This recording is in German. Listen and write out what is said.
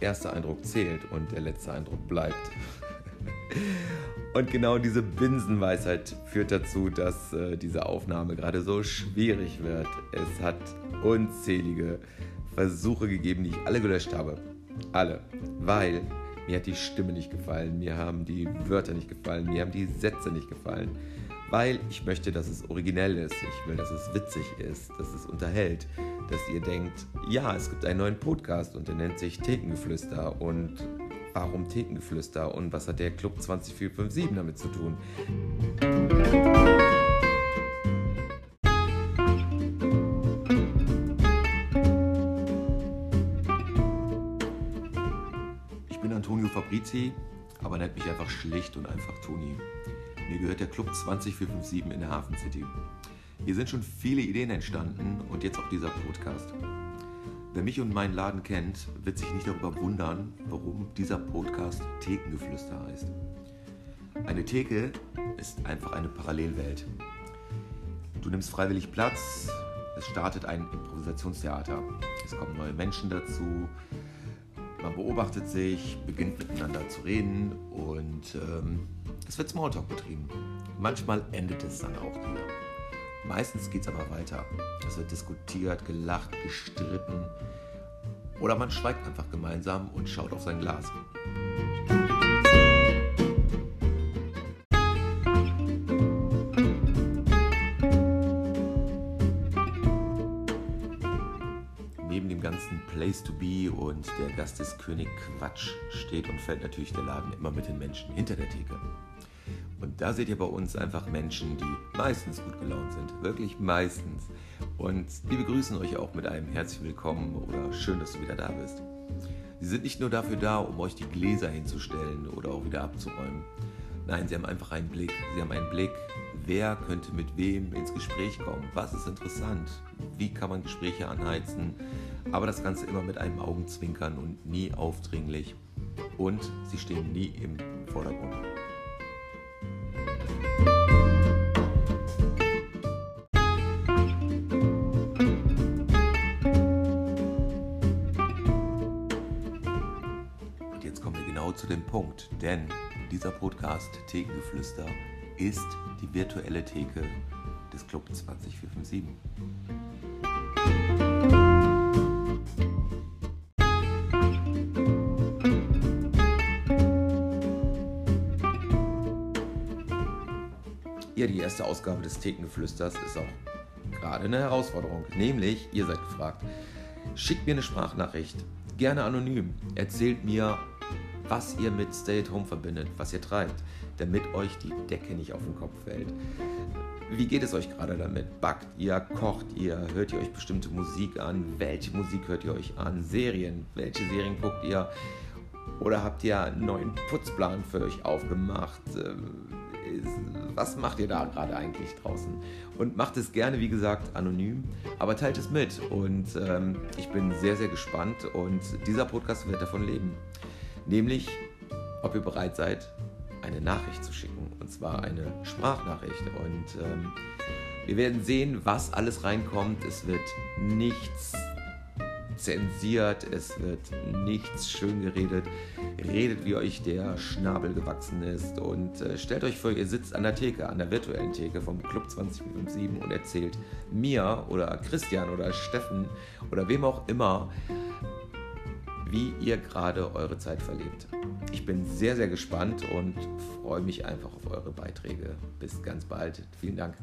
erste Eindruck zählt und der letzte Eindruck bleibt. Und genau diese Binsenweisheit führt dazu, dass äh, diese Aufnahme gerade so schwierig wird. Es hat unzählige Versuche gegeben, die ich alle gelöscht habe. Alle. Weil mir hat die Stimme nicht gefallen, mir haben die Wörter nicht gefallen, mir haben die Sätze nicht gefallen. Weil ich möchte, dass es originell ist. Ich will, dass es witzig ist, dass es unterhält. Dass ihr denkt, ja, es gibt einen neuen Podcast und der nennt sich Thekengeflüster. Und warum Thekengeflüster? Und was hat der Club 20457 damit zu tun? Fabrizi, aber nennt mich einfach schlicht und einfach Toni. Mir gehört der Club 20457 in der Hafen City. Hier sind schon viele Ideen entstanden und jetzt auch dieser Podcast. Wer mich und meinen Laden kennt, wird sich nicht darüber wundern, warum dieser Podcast Thekengeflüster heißt. Eine Theke ist einfach eine Parallelwelt. Du nimmst freiwillig Platz, es startet ein Improvisationstheater. Es kommen neue Menschen dazu, man beobachtet sich, beginnt miteinander zu reden und ähm, es wird Smalltalk betrieben. Manchmal endet es dann auch wieder. Meistens geht es aber weiter. Es wird diskutiert, gelacht, gestritten oder man schweigt einfach gemeinsam und schaut auf sein Glas. Place to Be und der Gast ist König Quatsch steht und fällt natürlich der Laden immer mit den Menschen hinter der Theke. Und da seht ihr bei uns einfach Menschen, die meistens gut gelaunt sind, wirklich meistens. Und die begrüßen euch auch mit einem herzlich willkommen oder schön, dass du wieder da bist. Sie sind nicht nur dafür da, um euch die Gläser hinzustellen oder auch wieder abzuräumen. Nein, sie haben einfach einen Blick. Sie haben einen Blick, wer könnte mit wem ins Gespräch kommen, was ist interessant, wie kann man Gespräche anheizen, aber das Ganze immer mit einem Augenzwinkern und nie aufdringlich. Und sie stehen nie im Vordergrund. Und jetzt kommen wir genau zu dem Punkt, denn dieser Podcast Thekengeflüster ist die virtuelle Theke des Club 20457. Ja, die erste Ausgabe des Thekengeflüsters ist auch gerade eine Herausforderung. Nämlich, ihr seid gefragt, schickt mir eine Sprachnachricht, gerne anonym. Erzählt mir, was ihr mit Stay at Home verbindet, was ihr treibt, damit euch die Decke nicht auf den Kopf fällt. Wie geht es euch gerade damit? Backt ihr, kocht ihr, hört ihr euch bestimmte Musik an? Welche Musik hört ihr euch an? Serien? Welche Serien guckt ihr? Oder habt ihr einen neuen Putzplan für euch aufgemacht? Ähm, was macht ihr da gerade eigentlich draußen? Und macht es gerne, wie gesagt, anonym, aber teilt es mit. Und ähm, ich bin sehr, sehr gespannt und dieser Podcast wird davon leben. Nämlich, ob ihr bereit seid, eine Nachricht zu schicken. Und zwar eine Sprachnachricht. Und ähm, wir werden sehen, was alles reinkommt. Es wird nichts zensiert, es wird nichts schön geredet. Redet, wie euch der Schnabel gewachsen ist und äh, stellt euch vor, ihr sitzt an der Theke, an der virtuellen Theke vom Club 2057 und erzählt mir oder Christian oder Steffen oder wem auch immer, wie ihr gerade eure Zeit verlebt. Ich bin sehr, sehr gespannt und freue mich einfach auf eure Beiträge. Bis ganz bald. Vielen Dank.